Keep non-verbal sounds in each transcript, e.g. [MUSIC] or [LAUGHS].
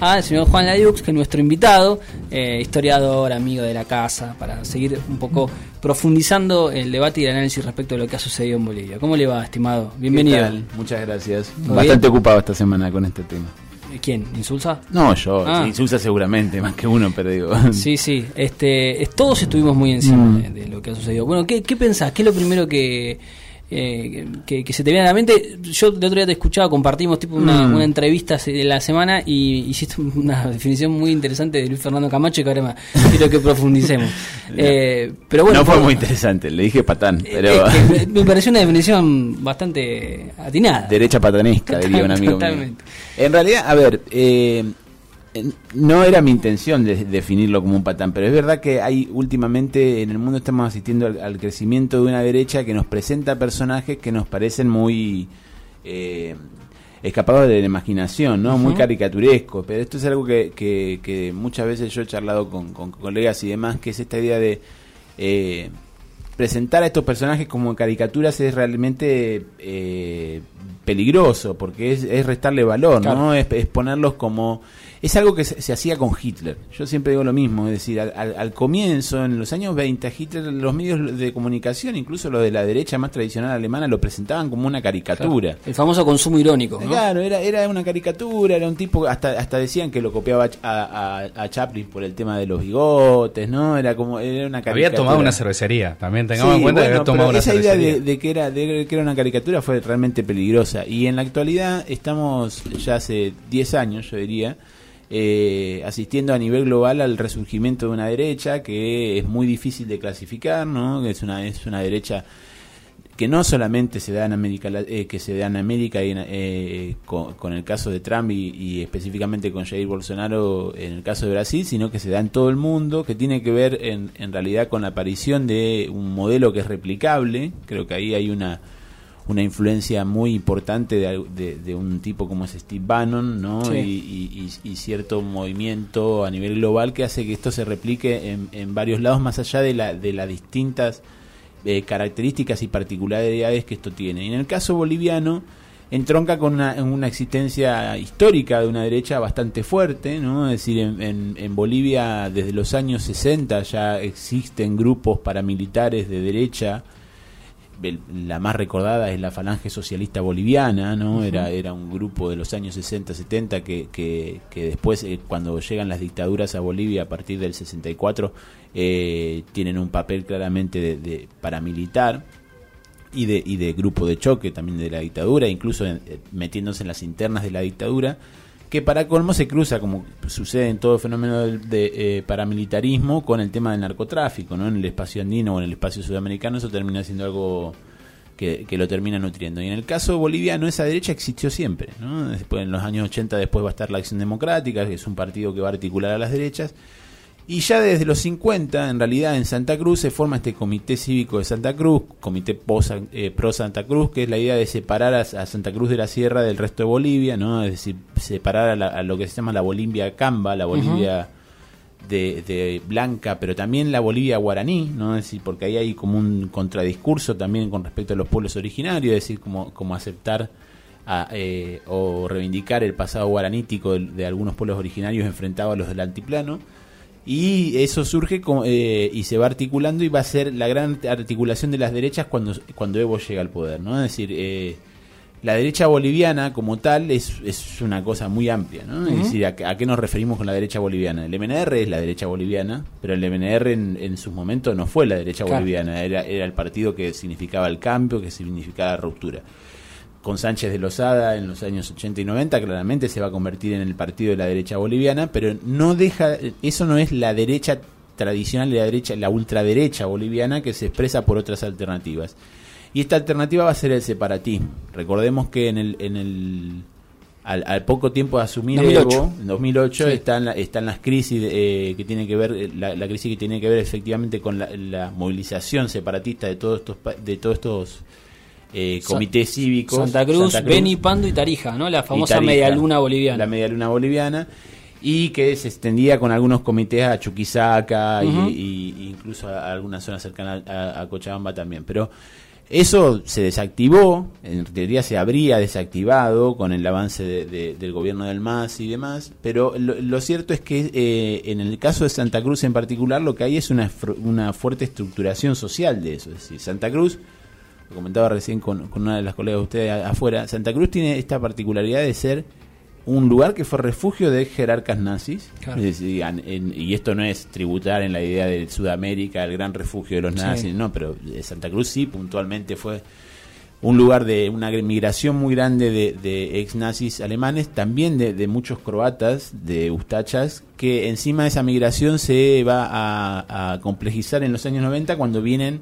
al señor Juan Ladiux, que es nuestro invitado, eh, historiador, amigo de la casa, para seguir un poco profundizando el debate y el análisis respecto a lo que ha sucedido en Bolivia. ¿Cómo le va, estimado? Bienvenido. Muchas gracias. Bastante ocupado esta semana con este tema. ¿Quién? ¿Insulsa? No, yo. Ah. Insulsa seguramente, [LAUGHS] más que uno, pero digo. Sí, sí. Este, todos estuvimos muy encima mm. de, lo que ha sucedido. Bueno, ¿qué, qué pensás? ¿Qué es lo primero que, eh, que, se te viene a la mente. Yo de otro día te escuchaba, compartimos tipo una, mm. una entrevista de la semana y hiciste una [LAUGHS] definición muy interesante de Luis Fernando Camacho que ahora [LAUGHS] quiero que profundicemos. [LAUGHS] eh, pero bueno, no fue muy interesante, le dije patán, pero... me pareció una definición bastante atinada. Derecha patanesca, diría un amigo mío. En realidad, a ver, eh, no era mi intención de definirlo como un patán, pero es verdad que hay últimamente en el mundo estamos asistiendo al, crecimiento de una derecha que nos presenta personajes que nos parecen muy eh, escapados de la imaginación, ¿no? Muy caricaturescos. Pero esto es algo que, que, muchas veces yo he charlado con, colegas y demás, que es esta idea de eh, presentar a estos personajes como caricaturas es realmente eh, peligroso, porque es, restarle valor, ¿no? Es, es ponerlos como es algo que se, hacía con Hitler. Yo siempre digo lo mismo, es decir, al, comienzo, en los años 20, Hitler, los medios de comunicación, incluso los de la derecha más tradicional alemana, lo presentaban como una caricatura. El famoso consumo irónico. Claro, era, era una caricatura, era un tipo, hasta, hasta decían que lo copiaba a, a, Chaplin por el tema de los bigotes, ¿no? Era como, era una caricatura. Había tomado una cervecería, también tengamos en cuenta que había tomado una esa idea de, que era, de que era una caricatura fue realmente peligrosa. Y en la actualidad estamos ya hace 10 años, yo diría, eh, asistiendo a nivel global al resurgimiento de una derecha que es muy difícil de clasificar, ¿no? Es una es una derecha que no solamente se da en América eh, que se da en América y eh, con, el caso de Trump y, específicamente con Jair Bolsonaro en el caso de Brasil, sino que se da en todo el mundo, que tiene que ver en, en realidad con la aparición de un modelo que es replicable. Creo que ahí hay una una influencia muy importante de, de, un tipo como es Steve Bannon, ¿no? Y, cierto movimiento a nivel global que hace que esto se replique en, en varios lados, más allá de, la, de las distintas eh, características y particularidades que esto tiene. Y en el caso boliviano, entronca con una, una, existencia histórica de una derecha bastante fuerte, ¿no? Es decir, en, en, Bolivia desde los años 60 ya existen grupos paramilitares de derecha la más recordada es la Falange Socialista Boliviana, ¿no? era, era un grupo de los años 60, 70 que, que, después, eh, cuando llegan las dictaduras a Bolivia a partir del 64, eh, tienen un papel claramente de, paramilitar y de, y de grupo de choque también de la dictadura, incluso eh, metiéndose en las internas de la dictadura que para colmo se cruza, como sucede en todo fenómeno de, eh, paramilitarismo, con el tema del narcotráfico, ¿no? En el espacio andino o en el espacio sudamericano eso termina siendo algo que, lo termina nutriendo. Y en el caso boliviano esa derecha existió siempre, ¿no? Después, en los años 80 después va a estar la Acción Democrática, que es un partido que va a articular a las derechas, y ya desde los 50, en realidad, en Santa Cruz se forma este Comité Cívico de Santa Cruz, Comité eh, Pro, Santa Cruz, que es la idea de separar a, Santa Cruz de la Sierra del resto de Bolivia, ¿no? Es decir, separar a, lo que se llama la Bolivia Camba, la Bolivia de, Blanca, pero también la Bolivia guaraní, ¿no? Es decir, porque ahí hay como un contradiscurso también con respecto a los pueblos originarios, es decir, como, como aceptar eh, o reivindicar el pasado guaranítico de, de algunos pueblos originarios enfrentados a los del altiplano y eso surge eh, y se va articulando y va a ser la gran articulación de las derechas cuando, cuando Evo llega al poder, ¿no? Es decir, eh, la derecha boliviana como tal es, es una cosa muy amplia, ¿no? Es decir, ¿a, qué nos referimos con la derecha boliviana? El MNR es la derecha boliviana, pero el MNR en, en sus momentos no fue la derecha boliviana, era, era el partido que significaba el cambio, que significaba la ruptura con Sánchez de Lozada en los años 80 y 90, claramente se va a convertir en el partido de la derecha boliviana, pero no deja, eso no es la derecha tradicional, la derecha, la ultraderecha boliviana que se expresa por otras alternativas. Y esta alternativa va a ser el separatismo. Recordemos que en el, en el al, poco tiempo de asumir Evo, en 2008, están, están las crisis eh, que tiene que ver, la, crisis que tiene que ver efectivamente con la, la movilización separatista de todos estos, de todos estos eh, comités cívicos. Santa Cruz, Beni, Pando y Tarija, ¿no? La famosa media luna boliviana. La media luna boliviana. Y que se extendía con algunos comités a Chuquisaca y, incluso a algunas zonas cercanas a, Cochabamba también. Pero Eso se desactivó, en teoría se habría desactivado con el avance del gobierno del MAS y demás, pero lo, cierto es que eh, en el caso de Santa Cruz en particular lo que hay es una, una fuerte estructuración social de eso. Es decir, Santa Cruz, lo comentaba recién con, una de las colegas de ustedes afuera, Santa Cruz tiene esta particularidad de ser un lugar que fue refugio de jerarcas nazis. y esto no es tributar en la idea de Sudamérica, el gran refugio de los nazis, no, pero Santa Cruz sí, puntualmente fue un lugar de una migración muy grande de, ex nazis alemanes, también de, muchos croatas, de ustachas, que encima de esa migración se va a, a complejizar en los años 90 cuando vienen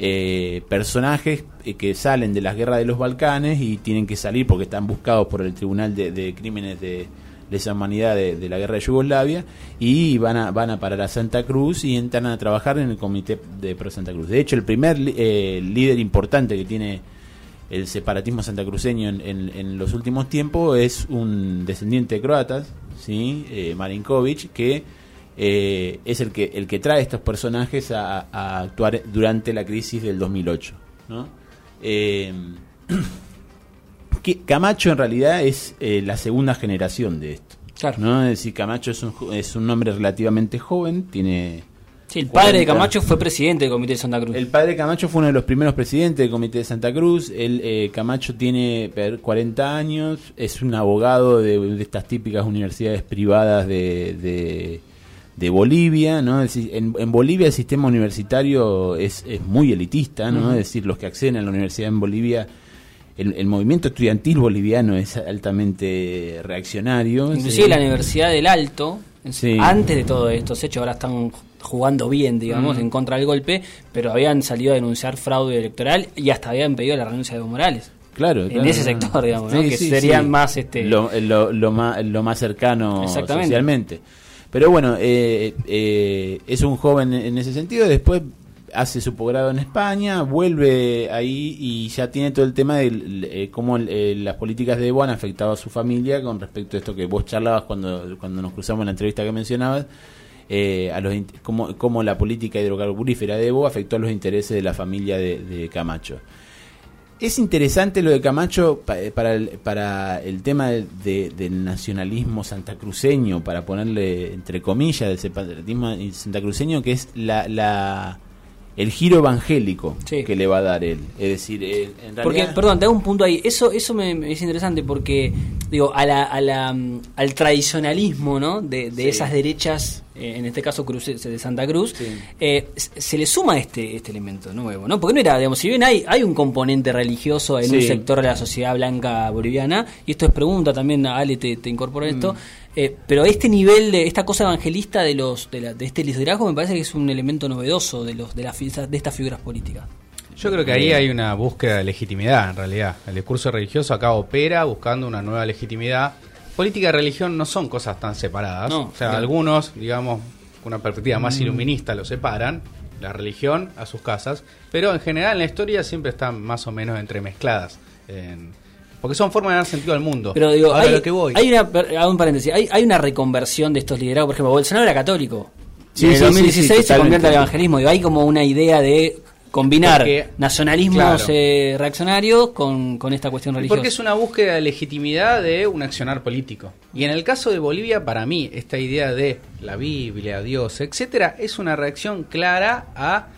eh, personajes eh, que salen de las guerras de los Balcanes y tienen que salir porque están buscados por el Tribunal de, Crímenes de Lesa Humanidad de, la Guerra de Yugoslavia y van a, van a parar a Santa Cruz y entran a trabajar en el Comité de Pro Santa Cruz. De hecho, el primer eh, líder importante que tiene el separatismo santacruceño en, en, los últimos tiempos es un descendiente de croatas, ¿sí? Marinkovic, que eh, es el que, el que trae estos personajes a, actuar durante la crisis del 2008. ¿no? Eh, [CLEARS THROAT] Camacho en realidad es eh, la segunda generación de esto. ¿no? Es decir, Camacho es un, es un hombre relativamente joven, tiene... Sí, el padre de Camacho fue presidente del Comité de Santa Cruz. El padre de Camacho fue uno de los primeros presidentes del Comité de Santa Cruz. El, Camacho tiene 40 años, es un abogado de, estas típicas universidades privadas de de Bolivia, ¿no? Decir, en, Bolivia el sistema universitario es, es muy elitista, ¿no? Es decir, los que acceden a la universidad en Bolivia, el, movimiento estudiantil boliviano es altamente reaccionario. Inclusive la Universidad del Alto, antes de todo esto, se hecho ahora están jugando bien, digamos, en contra del golpe, pero habían salido a denunciar fraude electoral y hasta habían pedido la renuncia de Evo Morales. Claro, en ese sector, digamos, que serían más este lo, lo, más, lo más cercano socialmente. Pero bueno, eh, eh, es un joven en ese sentido. Después hace su posgrado en España, vuelve ahí y ya tiene todo el tema de eh, cómo las políticas de Evo han afectado a su familia con respecto a esto que vos charlabas cuando, cuando nos cruzamos en la entrevista que mencionabas. a los cómo, cómo, la política hidrocarburífera de Evo afectó a los intereses de la familia de Camacho. Es interesante lo de Camacho eh, para el, para el tema del nacionalismo santacruceño, para ponerle entre comillas, del separatismo santacruceño, que es la, la el giro evangélico que le va a dar él. Es decir, en realidad... Porque, perdón, te hago un punto ahí. Eso eso me, es interesante porque, digo, a la, a la, al tradicionalismo, ¿no? De, de esas derechas eh, en este caso Cruz, de Santa Cruz, eh, se le suma este, este elemento nuevo, ¿no? Porque no era, digamos, si bien hay, hay un componente religioso en un sector de la sociedad blanca boliviana, y esto es pregunta también, Ale te, te incorpora esto, mm. eh, pero este nivel de, esta cosa evangelista de los de, de este liderazgo me parece que es un elemento novedoso de los de, la, de estas figuras políticas. Yo creo que ahí hay una búsqueda de legitimidad, en realidad. El discurso religioso acá opera buscando una nueva legitimidad política y religión no son cosas tan separadas. o sea, algunos, digamos, con una perspectiva más mm. iluminista lo separan, la religión a sus casas, pero en general en la historia siempre están más o menos entremezcladas. porque son formas de dar sentido al mundo. Pero digo, hay, lo que voy. hay una, un paréntesis, hay, hay una reconversión de estos liderazgos. Por ejemplo, Bolsonaro era católico. en el 2016 se convierte al evangelismo. Digo, hay como una idea de combinar nacionalismos eh, reaccionarios con, esta cuestión religiosa. Porque es una búsqueda de legitimidad de un accionar político. Y en el caso de Bolivia, para mí, esta idea de la Biblia, Dios, etcétera, es una reacción clara a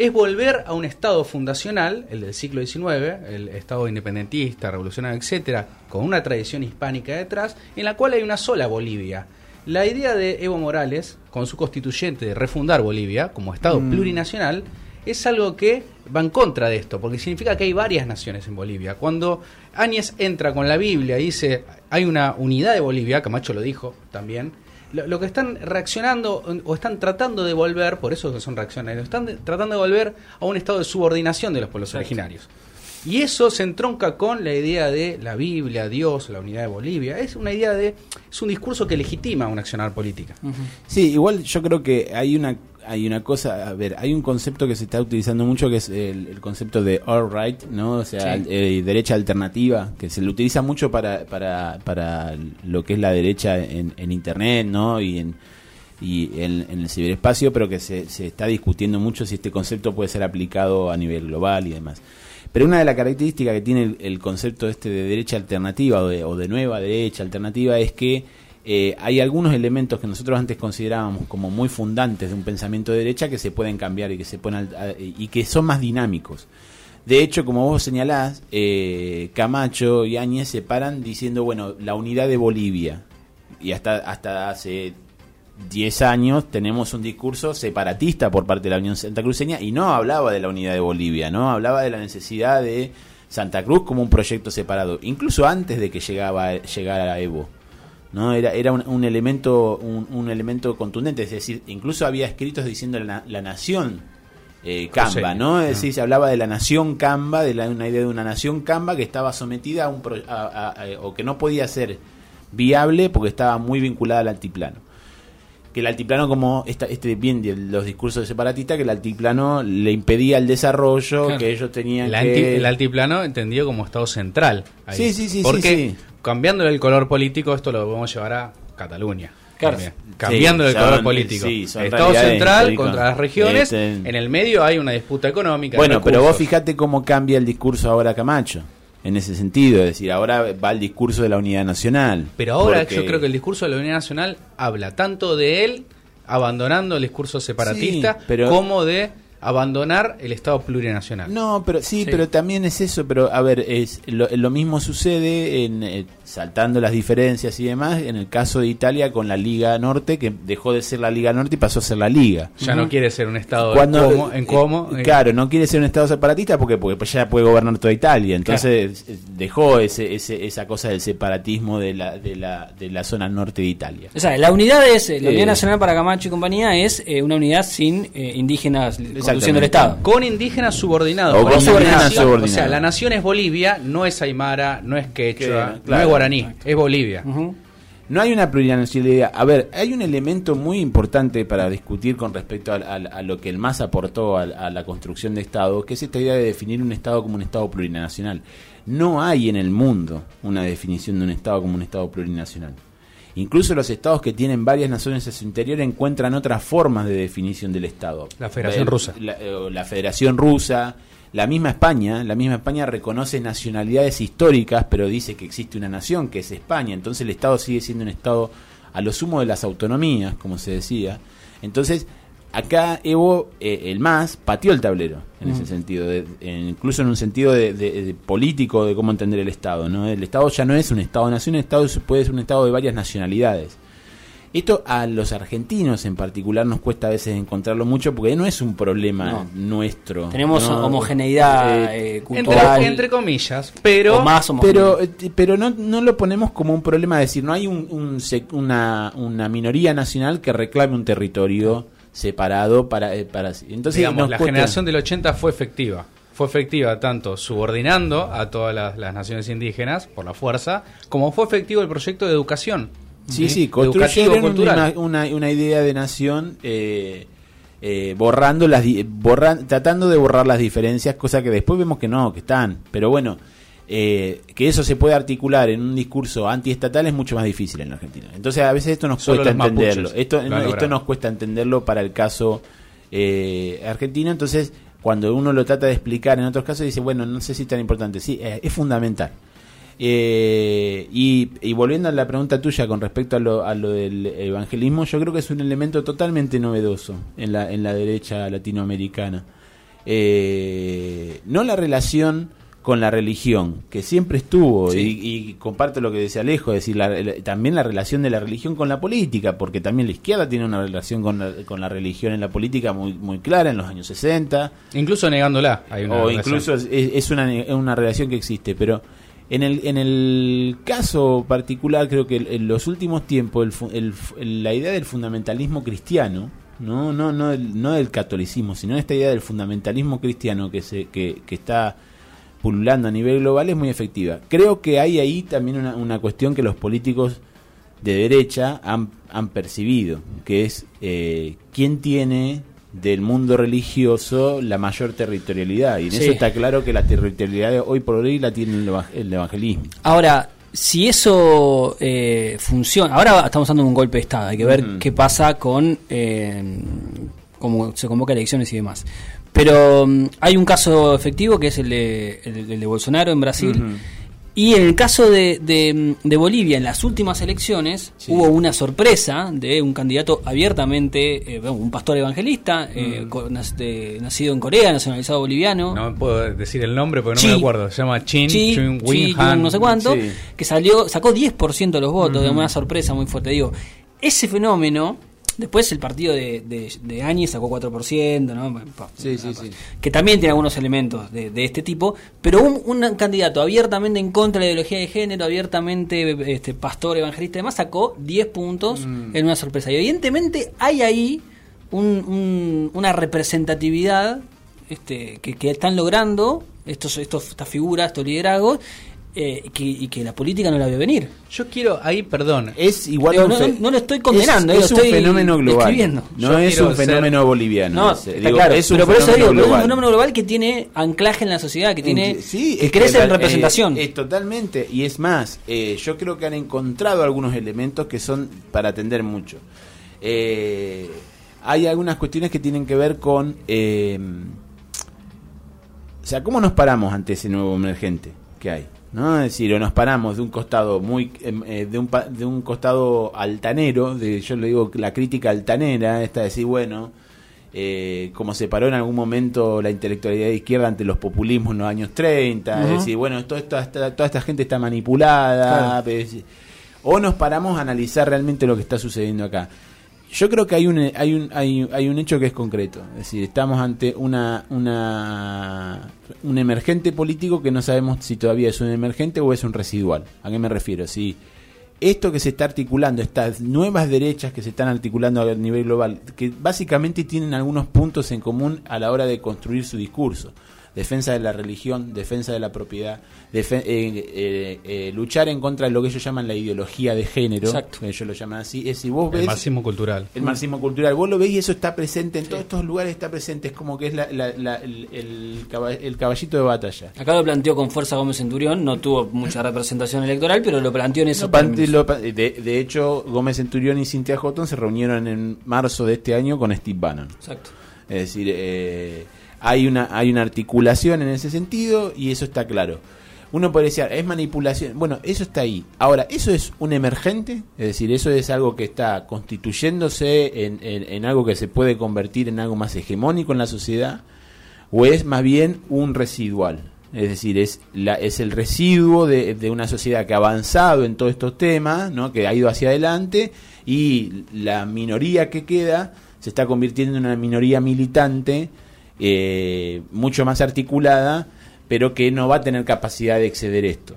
es volver a un estado fundacional, el del siglo XIX, el estado independentista, revolucionario, etcétera, con una tradición hispánica detrás, en la cual hay una sola Bolivia. La idea de Evo Morales, con su constituyente de refundar Bolivia como estado mm. plurinacional, es algo que va en contra de esto, porque significa que hay varias naciones en Bolivia. Cuando Áñez entra con la Biblia y dice hay una unidad de Bolivia, Camacho lo dijo también, lo, que están reaccionando o están tratando de volver, por eso son reacciones, están tratando de volver a un estado de subordinación de los pueblos originarios. Y eso se entronca con la idea de la Biblia, Dios, la unidad de Bolivia. Es una idea de. Es un discurso que legitima un accionar política. Sí, igual yo creo que hay una hay una cosa, a ver, hay un concepto que se está utilizando mucho que es el, concepto de all right, ¿no? O sea, eh, derecha alternativa, que se lo utiliza mucho para, para, para lo que es la derecha en, en internet, ¿no? Y en y en, en el ciberespacio, pero que se, se está discutiendo mucho si este concepto puede ser aplicado a nivel global y demás. Pero una de las características que tiene el, el concepto este de derecha alternativa o de, o de nueva derecha alternativa es que eh, hay algunos elementos que nosotros antes considerábamos como muy fundantes de un pensamiento de derecha que se pueden cambiar y que se a- y que son más dinámicos. De hecho, como vos señalás, eh, Camacho y Áñez se paran diciendo, bueno, la unidad de Bolivia. Y hasta, hasta hace 10 años tenemos un discurso separatista por parte de la Unión Santacruceña y no hablaba de la unidad de Bolivia, no hablaba de la necesidad de Santa Cruz como un proyecto separado, incluso antes de que llegaba, llegara Evo. ¿No? Era, era un, un elemento un, un elemento contundente, es decir, incluso había escritos diciendo la, la nación eh, Camba, Cruceña. ¿no? Es decir, se hablaba de la nación Camba, de la, una idea de una nación Camba que estaba sometida a un pro- a- a- a- o que no podía ser viable porque estaba muy vinculada al altiplano. Que el altiplano, como esta, este bien de los discursos separatistas, que el altiplano le impedía el desarrollo, Claro. que ellos tenían El, que... anti- el altiplano entendido como Estado central. ahí. Sí, sí, sí, Porque sí, sí. Cambiándole el color político, esto lo podemos llevar a Cataluña. Claro. Cambiando el son- color político. sí, Estado central contra las regiones. Este- En el medio hay una disputa económica. Bueno, pero vos fijate cómo cambia el discurso ahora Camacho, en ese sentido, es decir, ahora va el discurso de la unidad nacional. Pero ahora Porque- yo creo que el discurso de la Unidad Nacional habla tanto de él abandonando el discurso separatista Sí, pero- como de abandonar el Estado plurinacional. No, pero sí, Sí. pero también es eso, pero a ver, es lo, lo mismo sucede en eh, saltando las diferencias y demás en el caso de Italia con la Liga Norte que dejó de ser la Liga Norte y pasó a ser la Liga. Ya no quiere ser un Estado Cuando, en eh, como, eh, claro, no quiere ser un estado separatista porque porque pues ya puede gobernar toda Italia, entonces dejó ese, ese, esa cosa del separatismo de la, de la de la zona norte de Italia. O sea, la unidad es, la Eh. Unidad Nacional para Camacho y compañía es eh, una unidad sin eh, indígenas el Exactamente. Estado. con indígenas subordinados. O Con indígenas subordinados. O sea, la nación es Bolivia, no es Aymara, no es Quechua, Que- no es guaraní, es Bolivia. No hay una plurinacionalidad. A ver, hay un elemento muy importante para discutir con respecto a, a- a lo que el MAS aportó a, a la construcción de Estado, que es esta idea de definir un Estado como un Estado plurinacional. No hay en el mundo una definición de un Estado como un Estado plurinacional. Incluso los estados que tienen varias naciones a su interior encuentran otras formas de definición del Estado. La Federación Rusa. La, eh, la Federación Rusa, la misma España, la misma España reconoce nacionalidades históricas, pero dice que existe una nación que es España. Entonces el Estado sigue siendo un Estado a lo sumo de las autonomías, como se decía. Entonces acá Evo, eh, el MAS, pateó el tablero en ese sentido, de- en- incluso en un sentido de, de- de político de cómo entender el Estado. ¿no? El Estado ya no es un Estado-nación, el Estado es- puede ser un Estado de varias nacionalidades. Esto a los argentinos en particular nos cuesta a veces encontrarlo mucho porque no es un problema No. nuestro. Tenemos ¿no? homogeneidad Eh, eh, Entre, cultural. entre comillas, pero o más pero eh, pero no, no lo ponemos como un problema, es decir, no hay un, un una, una minoría nacional que reclame un territorio separado para... eh, para entonces digamos, la cuesta- generación del 80 fue efectiva. Fue efectiva tanto subordinando a todas las, las naciones indígenas por la fuerza, como fue efectivo el proyecto de educación. Sí, sí, construyeron una, una, una idea de nación eh, eh, borrando las borran- tratando de borrar las diferencias, cosa que después vemos que no, que están. Pero bueno, eh, que eso se puede articular en un discurso antiestatal es mucho más difícil en la Argentina. Entonces a veces esto nos Solo cuesta mapuches entenderlo. Esto, no, esto nos cuesta entenderlo para el caso eh, argentino. Entonces cuando uno lo trata de explicar en otros casos dice, bueno, no sé si es tan importante. Sí, eh, es fundamental. Eh, y, y volviendo a la pregunta tuya con respecto a lo, a lo del evangelismo, yo creo que es un elemento totalmente novedoso en la, en la derecha latinoamericana. No la relación con la religión, que siempre estuvo, Sí. y, y comparto lo que decía Alejo, es decir, la- la- también la relación de la religión con la política, porque también la izquierda tiene una relación con la, con la religión en la política muy, muy clara en los años 60 Incluso negándola. Hay una o relación. incluso es, es una, es una relación que existe, pero en el, en el caso particular creo que en los últimos tiempos el el la idea del fundamentalismo cristiano, no no no del, no del catolicismo, sino esta idea del fundamentalismo cristiano que se que, que está pululando a nivel global es muy efectiva. Creo que hay ahí también una, una cuestión que los políticos de derecha han, han percibido, que es eh, quién tiene del mundo religioso la mayor territorialidad. Y en Sí. eso está claro que la territorialidad de hoy por hoy la tiene el, eva- el evangelismo. Ahora, si eso eh, funciona, ahora estamos dando un golpe de Estado, hay que ver qué pasa con eh, cómo se convoca elecciones y demás. Pero mm, hay un caso efectivo que es el de, el, el de Bolsonaro en Brasil. Y en el caso de, de- de Bolivia, en las últimas elecciones, Sí. hubo una sorpresa de un candidato abiertamente, eh, un pastor evangelista, eh, de- nacido en Corea, nacionalizado boliviano. No puedo decir el nombre porque no Chi. me acuerdo. Se llama Chin Chi, Chun Chi, Yun, Han. no sé cuánto, sí. que salió, sacó 10% de los votos, de una sorpresa muy fuerte. Digo, ese fenómeno, después el partido de, de, de Áñez sacó 4%, ¿no? Sí, sí, sí. Que también tiene algunos elementos de, de este tipo, pero un, un candidato abiertamente en contra de la ideología de género, abiertamente este, pastor, evangelista y demás, sacó 10 puntos Mm. en una sorpresa. Y evidentemente hay ahí un- un- una representatividad este, que, que están logrando estos, estos, estas figuras, estos liderazgos, eh, que, y que la política no la ve venir. Yo quiero ahí, perdón. Es igual Digo, no- no- no lo estoy condenando, es, eh, lo es un fenómeno global no Yo es un ser- fenómeno boliviano No, ese. está Digo, claro, es un pero por eso fenómeno digo, pero es un global. fenómeno global que tiene anclaje en la sociedad, que tiene sí, que crece en la- representación. eh, es totalmente. Y es más, eh, yo creo que han encontrado algunos elementos que son para atender mucho. Eh, hay algunas cuestiones que tienen que ver con. eh, o sea, ¿cómo nos paramos ante ese nuevo emergente que hay? ¿No? Es decir, o nos paramos de un costado muy em, eh, de, un, de un costado altanero, de yo le digo la crítica altanera, esta de decir, bueno, eh, como se paró en algún momento la intelectualidad de izquierda ante los populismos en los años 30, es decir, bueno, todo esto, esta- toda esta gente está manipulada, Claro. es- o nos paramos a analizar realmente lo que está sucediendo acá. Yo creo que hay un hay un hay, un hecho que es concreto, es decir, estamos ante una una un emergente político que no sabemos si todavía es un emergente o es un residual. ¿A qué me refiero? Si esto que se está articulando, estas nuevas derechas que se están articulando a nivel global, que básicamente tienen algunos puntos en común a la hora de construir su discurso. Defensa de la religión, defensa de la propiedad, defe- eh, eh, eh, luchar en contra de lo que ellos llaman la ideología de género, Exacto. que ellos lo llaman así, es si vos El ves marxismo cultural. el marxismo cultural. Vos lo veis y eso está presente en todos estos lugares, está presente, es como que es la- la- la- el, el caba- el caballito de batalla. Acá lo planteó con fuerza Gómez Centurión, no tuvo mucha representación electoral, pero lo planteó en esos pa- de, de hecho, Gómez Centurión y Cintia Houghton se reunieron en marzo de este año con Steve Bannon. Exacto. Es decir, eh, hay, una, hay una articulación en ese sentido y eso está claro. Uno puede decir, es manipulación. Bueno, eso está ahí. Ahora, ¿eso es un emergente? Es decir, ¿eso es algo que está constituyéndose en, en- algo que se puede convertir en algo más hegemónico en la sociedad? ¿O es más bien un residual? Es decir, es, la, es el residuo de, de una sociedad que ha avanzado en todos estos temas, ¿no? que ha ido hacia adelante y la minoría que queda se está convirtiendo en una minoría militante eh, mucho más articulada, pero que no va a tener capacidad de exceder esto.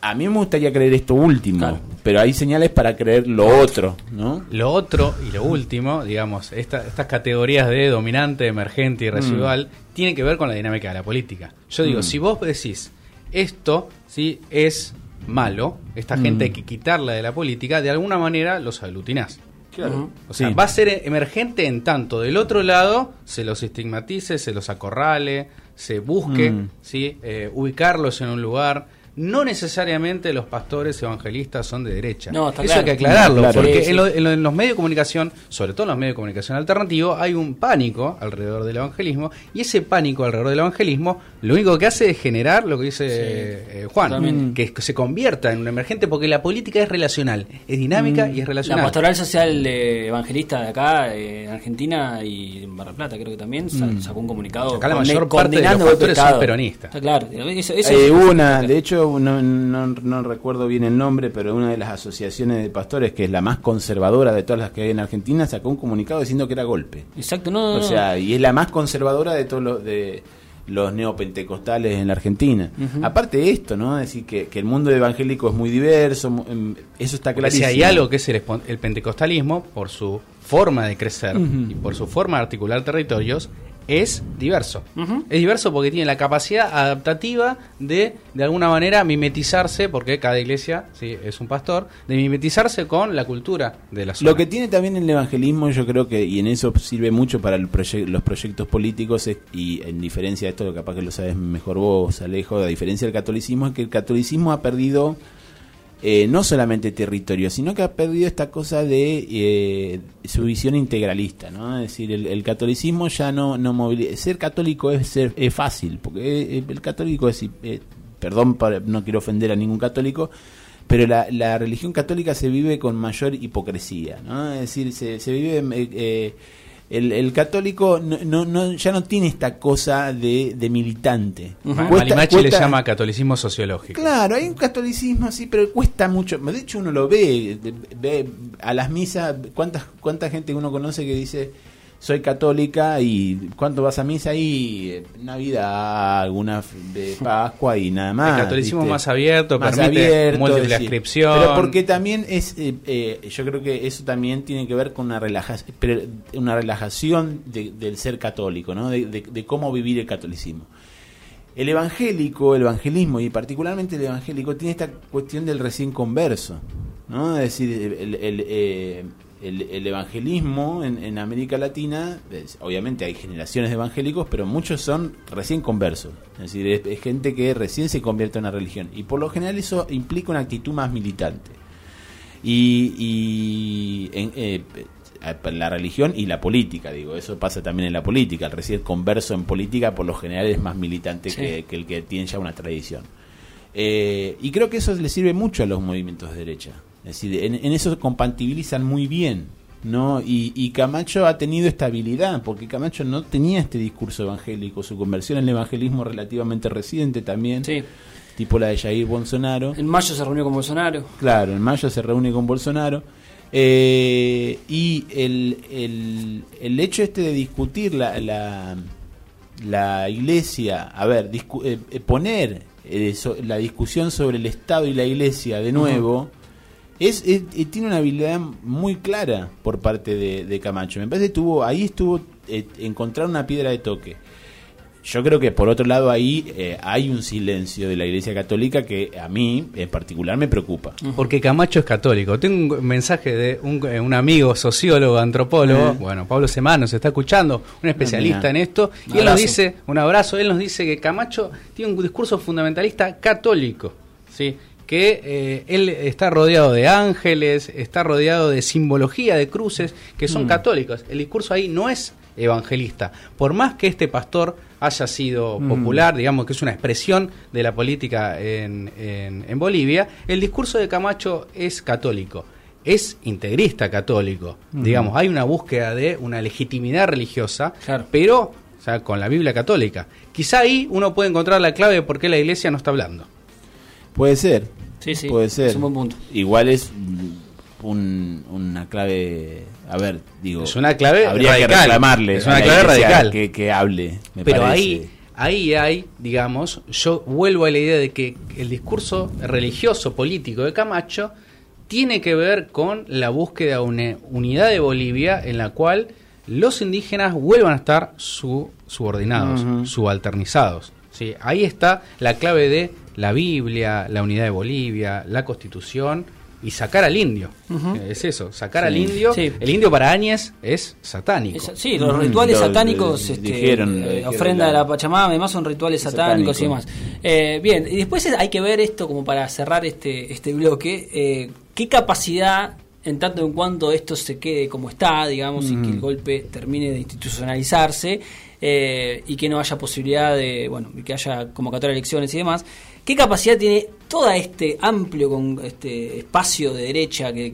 A mí me gustaría creer esto último, Claro. pero hay señales para creer lo otro, ¿no? Lo otro y lo último, digamos, esta- estas categorías de dominante, emergente y residual, tienen que ver con la dinámica de la política. Yo digo, Mm. si vos decís, esto sí es malo, esta Mm. gente hay que quitarla de la política, de alguna manera los aglutinás. Ujú. O sea, Sí. va a ser emergente en tanto del otro lado se los estigmatice, se los acorrale, se busque Mm. ¿sí? Eh, ubicarlos en un lugar. No necesariamente los pastores evangelistas son de derecha. No, está Eso claro. hay que aclararlo, Claro. porque Sí, sí. En, lo- en lo- en los medios de comunicación, sobre todo en los medios de comunicación alternativos, hay un pánico alrededor del evangelismo, y ese pánico alrededor del evangelismo lo único que hace es generar lo que dice eh, Juan, que se convierta en un emergente, porque la política es relacional, es dinámica y es La relacional. pastoral social eh, evangelista de acá, eh, en Argentina y en Barra Plata, creo que también sa- sacó un comunicado. Acá la mayor parte de los pastores son peronistas. Está claro. Eso, eso Eh, es- una, de hecho, no, no, no recuerdo bien el nombre, pero una de las asociaciones de pastores, que es la más conservadora de todas las que hay en Argentina, sacó un comunicado diciendo que era golpe. Exacto, no, O sea, y es la más conservadora de todos los de los neopentecostales en la Argentina. Aparte de esto, ¿no? Es decir, que, que el mundo evangélico es muy diverso, em, eso está Porque si clarísimo. hay algo que es el, el pentecostalismo, por su forma de crecer y por su forma de articular territorios, es diverso. Es diverso porque tiene la capacidad adaptativa de, de alguna manera, mimetizarse, porque cada iglesia sí, es un pastor, de mimetizarse con la cultura de la zona. Lo que tiene también el evangelismo, yo creo que, y en eso sirve mucho para el proye- los proyectos políticos, es- y en diferencia de esto, capaz que lo sabes mejor vos, Alejo, a diferencia del catolicismo, es que el catolicismo ha perdido eh, no solamente territorio, sino que ha perdido esta cosa de eh, su visión integralista, ¿no? Es decir, el, catolicismo ya no, no. Ser católico es, ser, es fácil, porque el católico es, perdón, no quiero ofender a ningún católico, pero la, la, religión católica se vive con mayor hipocresía, ¿no? Es decir, se, se vive... El, el católico no, no, ya no tiene esta cosa de, de militante. Malimachi le llama catolicismo sociológico. Claro, hay un catolicismo así, pero cuesta mucho. De hecho, uno lo ve, ve a las misas, ¿cuántas, cuánta gente uno conoce que dice soy católica y ¿cuánto vas a misa? Y eh, Navidad, alguna de [LAUGHS] Pascua y nada más. El catolicismo más abierto, más permite múltiple inscripción. Pero porque también es, eh, eh, yo creo que eso también tiene que ver con una relajación, una relajación del ser católico, ¿no? De, cómo vivir el catolicismo. El evangélico, el evangelismo y particularmente el evangélico tiene esta cuestión del recién converso, ¿no? Es decir, el, el el, evangelismo en, América Latina, obviamente hay generaciones de evangélicos, pero muchos son recién conversos. Es decir, es, gente que recién se convierte en una religión. Y por lo general eso implica una actitud más militante. Y, en, eh, la religión y la política, digo, eso pasa también en la política. El recién converso en política por lo general es más militante que, el que tiene ya una tradición. Eh, y creo que eso le sirve mucho a los movimientos de derecha. Es decir, en, eso se compatibilizan muy bien. ¿no? Y, Camacho ha tenido estabilidad, porque Camacho no tenía este discurso evangélico, su conversión al evangelismo relativamente reciente también, tipo la de Jair Bolsonaro. En mayo se reunió con Bolsonaro. Claro, en mayo se reúne con Bolsonaro. Eh, y el, el, el, hecho este de discutir la, la, la iglesia, a ver, eh, eh, poner la discusión sobre el Estado y la iglesia de nuevo, es, tiene una habilidad muy clara por parte de, Camacho. Me parece que tuvo, ahí estuvo eh, encontrar una piedra de toque. Yo creo que por otro lado ahí eh, hay un silencio de la Iglesia Católica que a mí en particular me preocupa. Porque Camacho es católico. Tengo un mensaje de un, eh, amigo sociólogo, antropólogo, bueno, Pablo Semano se está escuchando, un especialista en esto, y él nos dice, un abrazo, él nos dice que Camacho tiene un discurso fundamentalista católico. ¿sí? Que eh, él está rodeado de ángeles, está rodeado de simbología de cruces que son mm. católicos. El discurso ahí no es evangelista. Por más que este pastor haya sido mm. popular, digamos que es una expresión de la política en, en, Bolivia, el discurso de Camacho es católico. Es integrista católico, mm. digamos, hay una búsqueda de una legitimidad religiosa, pero o sea, con la Biblia católica. Quizá ahí uno puede encontrar la clave de por qué la iglesia no está hablando. Puede ser. Sí, sí. Puede ser. Es un buen punto. Igual es una clave. A ver, digo. Es una clave habría que reclamarle. Es una clave radical. Que, que hable. Pero ahí. Ahí hay, digamos, yo vuelvo a la idea de que el discurso religioso político de Camacho tiene que ver con la búsqueda de una unidad de Bolivia en la cual los indígenas vuelvan a estar subordinados, subalternizados. ¿sí? Ahí está la clave de la Biblia, la unidad de Bolivia, la Constitución y sacar al indio. Es eso, sacar al indio. El indio para Áñez es satánico. sí, los rituales satánicos, este, eh, ofrenda de la Pachamama, además son rituales satánicos y demás. Eh, bien, y después hay que ver esto como para cerrar este, este bloque, eh, qué capacidad en tanto en cuanto esto se quede como está, digamos, y que el golpe termine de institucionalizarse y que no haya posibilidad de, bueno, que haya convocatoria de elecciones y demás, ¿Qué capacidad tiene todo este amplio con este espacio de derecha que,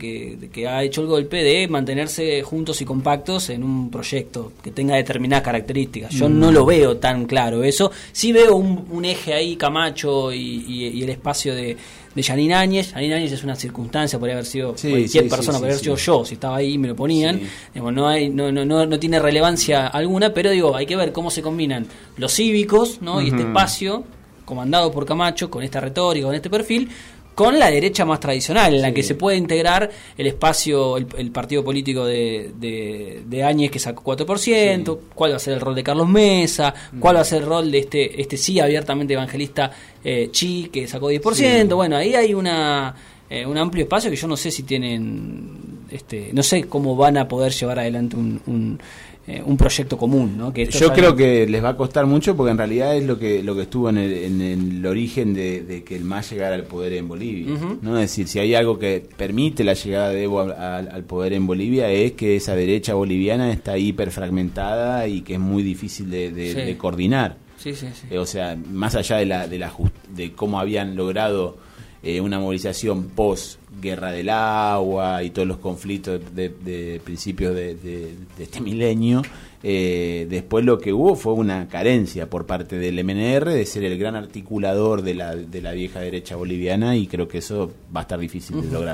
que, ha hecho el golpe de mantenerse juntos y compactos en un proyecto que tenga determinadas características? Yo no lo veo tan claro eso. Sí veo un, eje ahí, Camacho y, el espacio de, de Janine Áñez. Janine Áñez es una circunstancia, podría haber sido cualquier persona, podría haber sido yo, si estaba ahí y me lo ponían. no, hay, no, no, no, tiene relevancia alguna, pero digo, hay que ver cómo se combinan los cívicos ¿no? y este espacio comandado por Camacho, con esta retórica, con este perfil, con la derecha más tradicional, en la que se puede integrar el espacio, el, partido político de, de, Áñez que sacó 4%, cuál va a ser el rol de Carlos Mesa, mm. cuál va a ser el rol de este, este sí abiertamente evangelista eh, Chi que sacó 10%, bueno, ahí hay una, eh, un amplio espacio que yo no sé si tienen este, no sé cómo van a poder llevar adelante un, un, eh, proyecto común, ¿no? Que Yo creo que les va a costar mucho porque en realidad es lo que lo que estuvo en el, en el origen de, que el MAS llegara al poder en Bolivia, ¿no? Es decir, si hay algo que permite la llegada de Evo al poder en Bolivia es que esa derecha boliviana está hiperfragmentada y que es muy difícil de, coordinar. Sí, sí, sí. Eh, o sea, más allá de la de la de cómo habían logrado eh, una movilización post guerra del agua y todos los conflictos de, principios de, este milenio, eh, después lo que hubo fue una carencia por parte del MNR de ser el gran articulador de la, de la vieja derecha boliviana y creo que eso va a estar difícil de lograr.